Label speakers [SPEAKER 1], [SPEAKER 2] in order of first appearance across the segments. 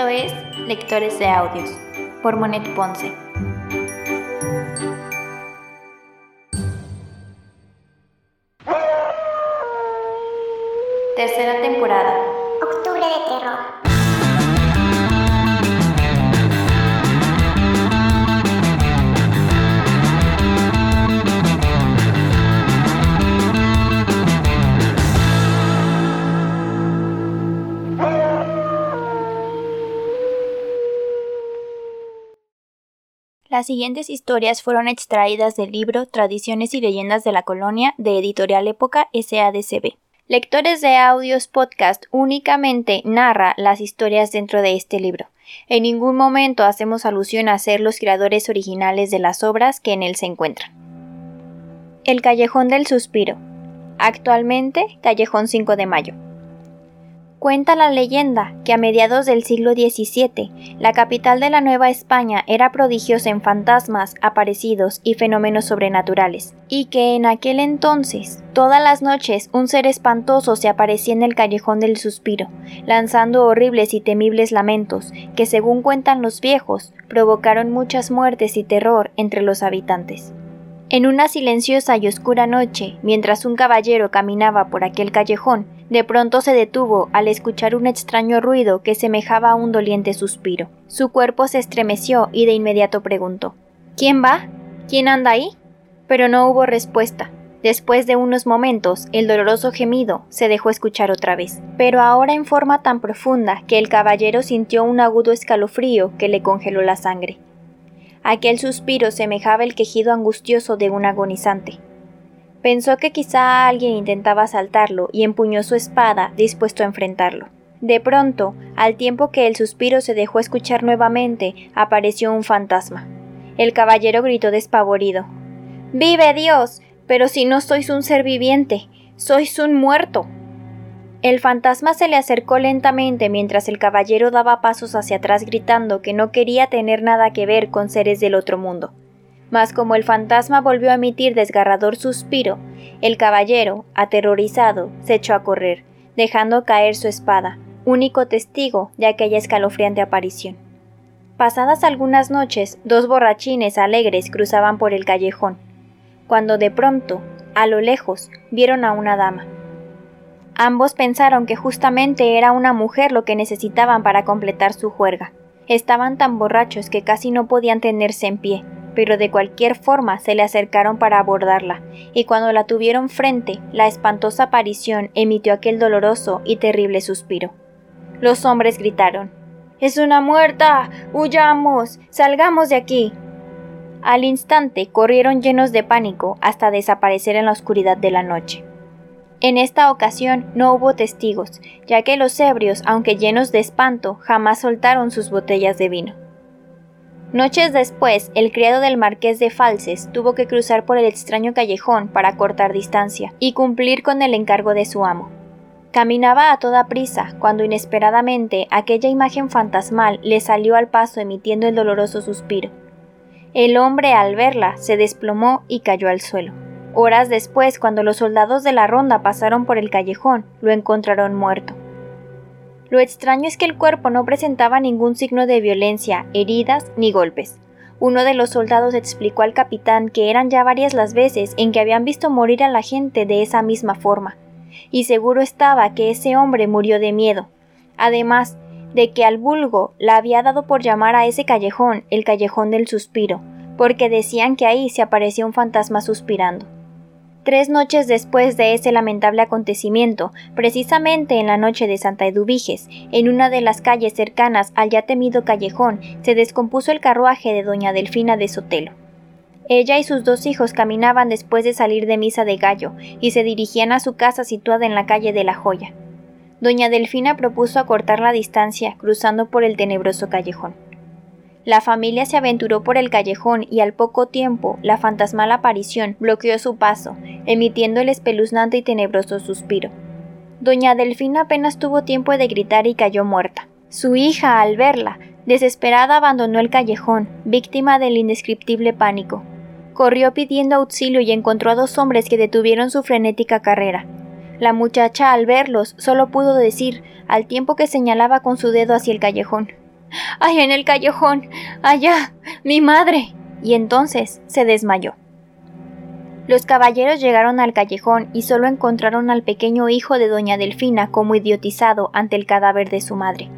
[SPEAKER 1] Esto es Lectores de Audios por Monet Ponce. Las siguientes historias fueron extraídas del libro Tradiciones y Leyendas de la Colonia de Editorial Época SADCB. Lectores de Audios Podcast únicamente narra las historias dentro de este libro. En ningún momento hacemos alusión a ser los creadores originales de las obras que en él se encuentran. El Callejón del Suspiro. Actualmente, Callejón 5 de Mayo. Cuenta la leyenda que a mediados del siglo XVII, la capital de la Nueva España era prodigiosa en fantasmas, aparecidos y fenómenos sobrenaturales, y que en aquel entonces, todas las noches, un ser espantoso se aparecía en el callejón del suspiro, lanzando horribles y temibles lamentos, que según cuentan los viejos, provocaron muchas muertes y terror entre los habitantes. En una silenciosa y oscura noche, mientras un caballero caminaba por aquel callejón, de pronto se detuvo al escuchar un extraño ruido que semejaba a un doliente suspiro. Su cuerpo se estremeció y de inmediato preguntó ¿Quién va? ¿Quién anda ahí? Pero no hubo respuesta. Después de unos momentos, el doloroso gemido se dejó escuchar otra vez, pero ahora en forma tan profunda que el caballero sintió un agudo escalofrío que le congeló la sangre. Aquel suspiro semejaba el quejido angustioso de un agonizante. Pensó que quizá alguien intentaba asaltarlo y empuñó su espada, dispuesto a enfrentarlo. De pronto, al tiempo que el suspiro se dejó escuchar nuevamente, apareció un fantasma. El caballero gritó despavorido. ¡Vive Dios! Pero si no sois un ser viviente, sois un muerto. El fantasma se le acercó lentamente mientras el caballero daba pasos hacia atrás gritando que no quería tener nada que ver con seres del otro mundo. Mas como el fantasma volvió a emitir desgarrador suspiro, el caballero, aterrorizado, se echó a correr, dejando caer su espada, único testigo de aquella escalofriante aparición. Pasadas algunas noches, dos borrachines alegres cruzaban por el callejón, cuando de pronto, a lo lejos, vieron a una dama. Ambos pensaron que justamente era una mujer lo que necesitaban para completar su juerga. Estaban tan borrachos que casi no podían tenerse en pie, pero de cualquier forma se le acercaron para abordarla, y cuando la tuvieron frente, la espantosa aparición emitió aquel doloroso y terrible suspiro. Los hombres gritaron Es una muerta. huyamos. salgamos de aquí. Al instante corrieron llenos de pánico hasta desaparecer en la oscuridad de la noche. En esta ocasión no hubo testigos, ya que los ebrios, aunque llenos de espanto, jamás soltaron sus botellas de vino. Noches después, el criado del marqués de Falses tuvo que cruzar por el extraño callejón para cortar distancia y cumplir con el encargo de su amo. Caminaba a toda prisa cuando inesperadamente aquella imagen fantasmal le salió al paso emitiendo el doloroso suspiro. El hombre al verla se desplomó y cayó al suelo. Horas después, cuando los soldados de la ronda pasaron por el callejón, lo encontraron muerto. Lo extraño es que el cuerpo no presentaba ningún signo de violencia, heridas ni golpes. Uno de los soldados explicó al capitán que eran ya varias las veces en que habían visto morir a la gente de esa misma forma, y seguro estaba que ese hombre murió de miedo, además de que al vulgo la había dado por llamar a ese callejón el callejón del suspiro, porque decían que ahí se aparecía un fantasma suspirando. Tres noches después de ese lamentable acontecimiento, precisamente en la noche de Santa Eduviges, en una de las calles cercanas al ya temido callejón, se descompuso el carruaje de doña Delfina de Sotelo. Ella y sus dos hijos caminaban después de salir de misa de gallo y se dirigían a su casa situada en la calle de la Joya. Doña Delfina propuso acortar la distancia cruzando por el tenebroso callejón. La familia se aventuró por el callejón y al poco tiempo la fantasmal aparición bloqueó su paso, emitiendo el espeluznante y tenebroso suspiro. Doña Delfina apenas tuvo tiempo de gritar y cayó muerta. Su hija, al verla, desesperada abandonó el callejón, víctima del indescriptible pánico. Corrió pidiendo auxilio y encontró a dos hombres que detuvieron su frenética carrera. La muchacha, al verlos, solo pudo decir, al tiempo que señalaba con su dedo hacia el callejón ¡Ay, en el callejón! ¡Allá! ¡Mi madre! Y entonces se desmayó. Los caballeros llegaron al callejón y solo encontraron al pequeño hijo de doña Delfina como idiotizado ante el cadáver de su madre.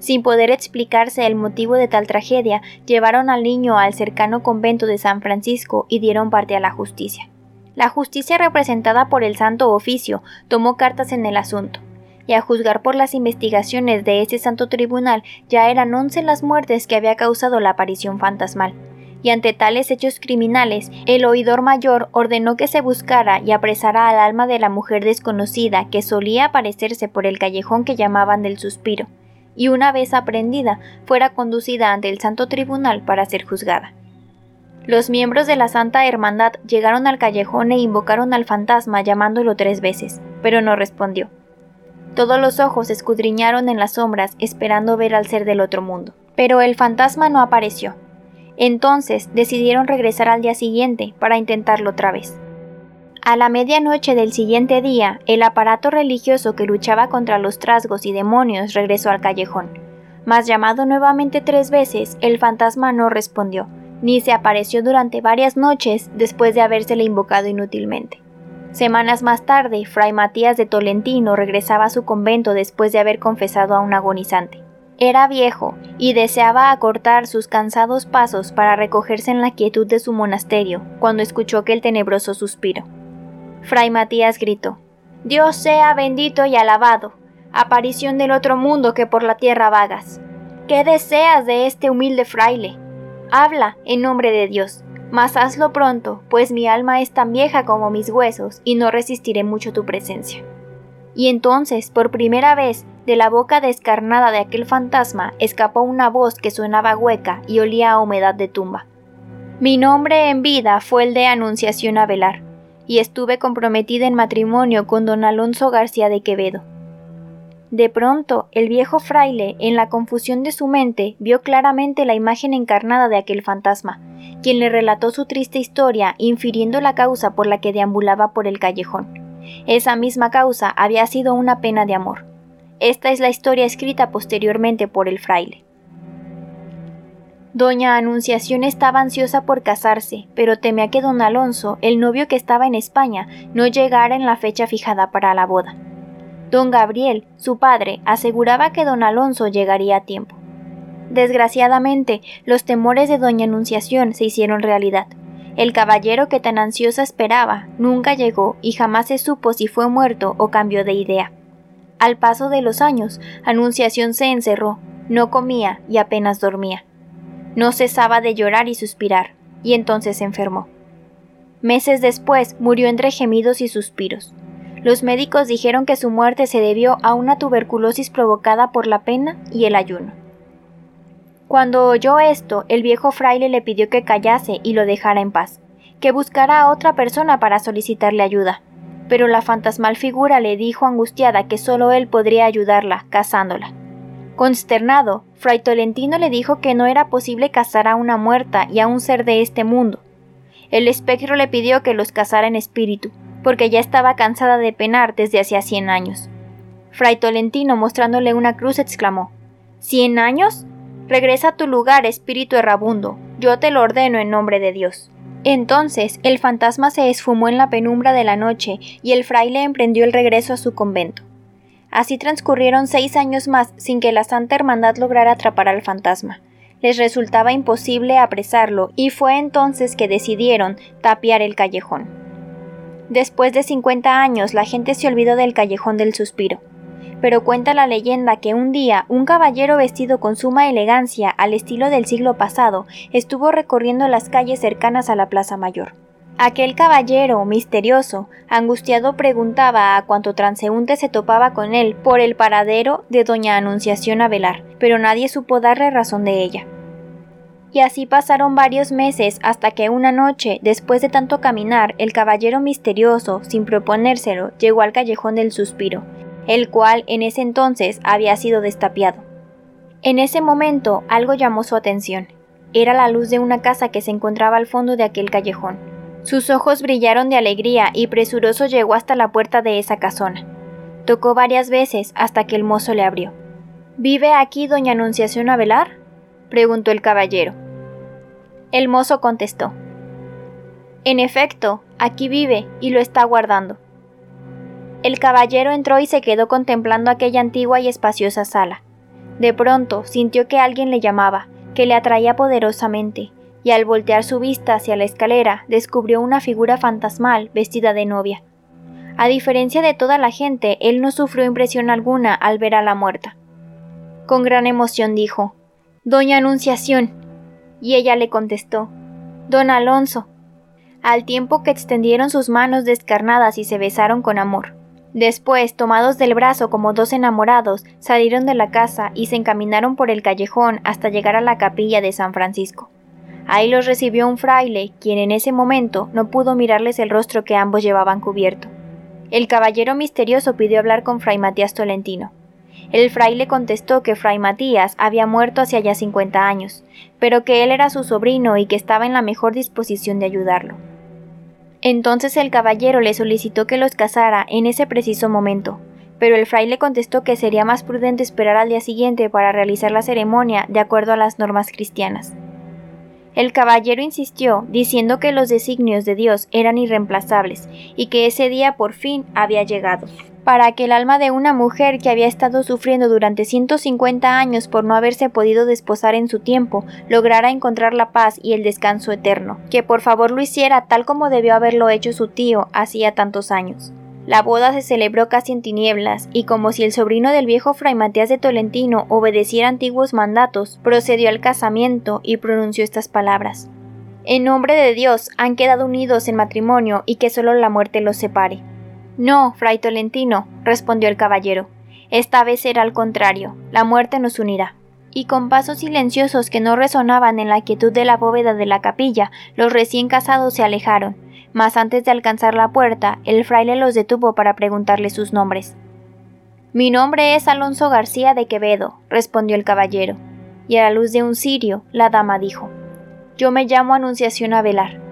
[SPEAKER 1] Sin poder explicarse el motivo de tal tragedia, llevaron al niño al cercano convento de San Francisco y dieron parte a la justicia. La justicia representada por el Santo Oficio tomó cartas en el asunto, y a juzgar por las investigaciones de ese santo tribunal ya eran once las muertes que había causado la aparición fantasmal. Y ante tales hechos criminales, el oidor mayor ordenó que se buscara y apresara al alma de la mujer desconocida que solía aparecerse por el callejón que llamaban del suspiro y una vez aprendida fuera conducida ante el Santo Tribunal para ser juzgada. Los miembros de la Santa Hermandad llegaron al callejón e invocaron al fantasma llamándolo tres veces, pero no respondió. Todos los ojos escudriñaron en las sombras esperando ver al ser del otro mundo, pero el fantasma no apareció. Entonces decidieron regresar al día siguiente para intentarlo otra vez. A la medianoche del siguiente día, el aparato religioso que luchaba contra los trasgos y demonios regresó al callejón. Mas llamado nuevamente tres veces, el fantasma no respondió, ni se apareció durante varias noches después de habérsele invocado inútilmente. Semanas más tarde, Fray Matías de Tolentino regresaba a su convento después de haber confesado a un agonizante. Era viejo y deseaba acortar sus cansados pasos para recogerse en la quietud de su monasterio cuando escuchó aquel tenebroso suspiro. Fray Matías gritó, Dios sea bendito y alabado, aparición del otro mundo que por la tierra vagas. ¿Qué deseas de este humilde fraile? Habla en nombre de Dios, mas hazlo pronto, pues mi alma es tan vieja como mis huesos y no resistiré mucho tu presencia. Y entonces, por primera vez, de la boca descarnada de aquel fantasma escapó una voz que sonaba hueca y olía a humedad de tumba. Mi nombre en vida fue el de Anunciación Avelar y estuve comprometida en matrimonio con don Alonso García de Quevedo. De pronto, el viejo fraile, en la confusión de su mente, vio claramente la imagen encarnada de aquel fantasma, quien le relató su triste historia, infiriendo la causa por la que deambulaba por el callejón. Esa misma causa había sido una pena de amor. Esta es la historia escrita posteriormente por el fraile. Doña Anunciación estaba ansiosa por casarse, pero temía que don Alonso, el novio que estaba en España, no llegara en la fecha fijada para la boda. Don Gabriel, su padre, aseguraba que don Alonso llegaría a tiempo. Desgraciadamente, los temores de doña Anunciación se hicieron realidad. El caballero que tan ansiosa esperaba nunca llegó y jamás se supo si fue muerto o cambió de idea. Al paso de los años, Anunciación se encerró, no comía y apenas dormía. No cesaba de llorar y suspirar, y entonces se enfermó. Meses después murió entre gemidos y suspiros. Los médicos dijeron que su muerte se debió a una tuberculosis provocada por la pena y el ayuno. Cuando oyó esto, el viejo fraile le pidió que callase y lo dejara en paz, que buscara a otra persona para solicitarle ayuda, pero la fantasmal figura le dijo angustiada que solo él podría ayudarla, casándola. Consternado, Fray Tolentino le dijo que no era posible casar a una muerta y a un ser de este mundo. El espectro le pidió que los casara en espíritu, porque ya estaba cansada de penar desde hacía cien años. Fray Tolentino, mostrándole una cruz, exclamó ¿Cien años? Regresa a tu lugar, espíritu errabundo, yo te lo ordeno en nombre de Dios. Entonces el fantasma se esfumó en la penumbra de la noche y el fraile emprendió el regreso a su convento. Así transcurrieron seis años más sin que la Santa Hermandad lograra atrapar al fantasma. Les resultaba imposible apresarlo y fue entonces que decidieron tapiar el callejón. Después de 50 años la gente se olvidó del callejón del suspiro. Pero cuenta la leyenda que un día un caballero vestido con suma elegancia al estilo del siglo pasado estuvo recorriendo las calles cercanas a la Plaza Mayor. Aquel caballero misterioso, angustiado, preguntaba a cuanto transeúnte se topaba con él por el paradero de doña Anunciación Avelar, pero nadie supo darle razón de ella. Y así pasaron varios meses hasta que una noche, después de tanto caminar, el caballero misterioso, sin proponérselo, llegó al callejón del suspiro, el cual en ese entonces había sido destapiado. En ese momento algo llamó su atención. Era la luz de una casa que se encontraba al fondo de aquel callejón. Sus ojos brillaron de alegría y presuroso llegó hasta la puerta de esa casona. Tocó varias veces hasta que el mozo le abrió. ¿Vive aquí doña Anunciación Avelar? Preguntó el caballero. El mozo contestó. En efecto, aquí vive y lo está guardando. El caballero entró y se quedó contemplando aquella antigua y espaciosa sala. De pronto sintió que alguien le llamaba, que le atraía poderosamente, y al voltear su vista hacia la escalera descubrió una figura fantasmal vestida de novia. A diferencia de toda la gente, él no sufrió impresión alguna al ver a la muerta. Con gran emoción dijo, Doña Anunciación. Y ella le contestó, Don Alonso, al tiempo que extendieron sus manos descarnadas y se besaron con amor. Después, tomados del brazo como dos enamorados, salieron de la casa y se encaminaron por el callejón hasta llegar a la capilla de San Francisco. Ahí los recibió un fraile, quien en ese momento no pudo mirarles el rostro que ambos llevaban cubierto. El caballero misterioso pidió hablar con Fray Matías Tolentino. El fraile contestó que Fray Matías había muerto hace ya cincuenta años, pero que él era su sobrino y que estaba en la mejor disposición de ayudarlo. Entonces el caballero le solicitó que los casara en ese preciso momento, pero el fraile contestó que sería más prudente esperar al día siguiente para realizar la ceremonia de acuerdo a las normas cristianas. El caballero insistió, diciendo que los designios de Dios eran irreemplazables y que ese día por fin había llegado para que el alma de una mujer que había estado sufriendo durante 150 años por no haberse podido desposar en su tiempo lograra encontrar la paz y el descanso eterno, que por favor lo hiciera tal como debió haberlo hecho su tío hacía tantos años. La boda se celebró casi en tinieblas, y como si el sobrino del viejo fray Matías de Tolentino obedeciera antiguos mandatos, procedió al casamiento y pronunció estas palabras. En nombre de Dios han quedado unidos en matrimonio y que solo la muerte los separe. No, fray Tolentino, respondió el caballero. Esta vez será al contrario, la muerte nos unirá. Y con pasos silenciosos que no resonaban en la quietud de la bóveda de la capilla, los recién casados se alejaron, mas antes de alcanzar la puerta, el fraile los detuvo para preguntarle sus nombres. Mi nombre es Alonso García de Quevedo, respondió el caballero, y a la luz de un cirio, la dama dijo Yo me llamo Anunciación Avelar.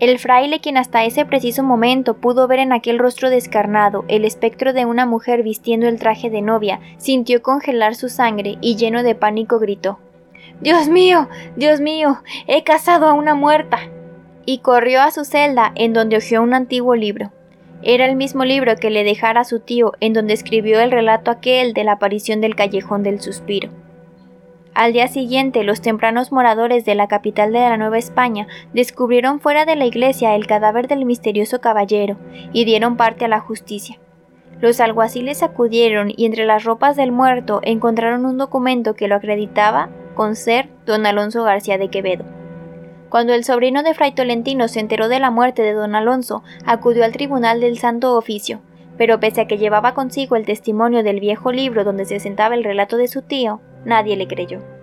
[SPEAKER 1] El fraile, quien hasta ese preciso momento pudo ver en aquel rostro descarnado el espectro de una mujer vistiendo el traje de novia, sintió congelar su sangre y lleno de pánico gritó Dios mío, Dios mío, he casado a una muerta. y corrió a su celda en donde hojeó un antiguo libro. Era el mismo libro que le dejara su tío en donde escribió el relato aquel de la aparición del callejón del suspiro. Al día siguiente, los tempranos moradores de la capital de la Nueva España descubrieron fuera de la iglesia el cadáver del misterioso caballero y dieron parte a la justicia. Los alguaciles acudieron y entre las ropas del muerto encontraron un documento que lo acreditaba con ser don Alonso García de Quevedo. Cuando el sobrino de Fray Tolentino se enteró de la muerte de don Alonso, acudió al tribunal del Santo Oficio, pero pese a que llevaba consigo el testimonio del viejo libro donde se sentaba el relato de su tío, nadie le creyó.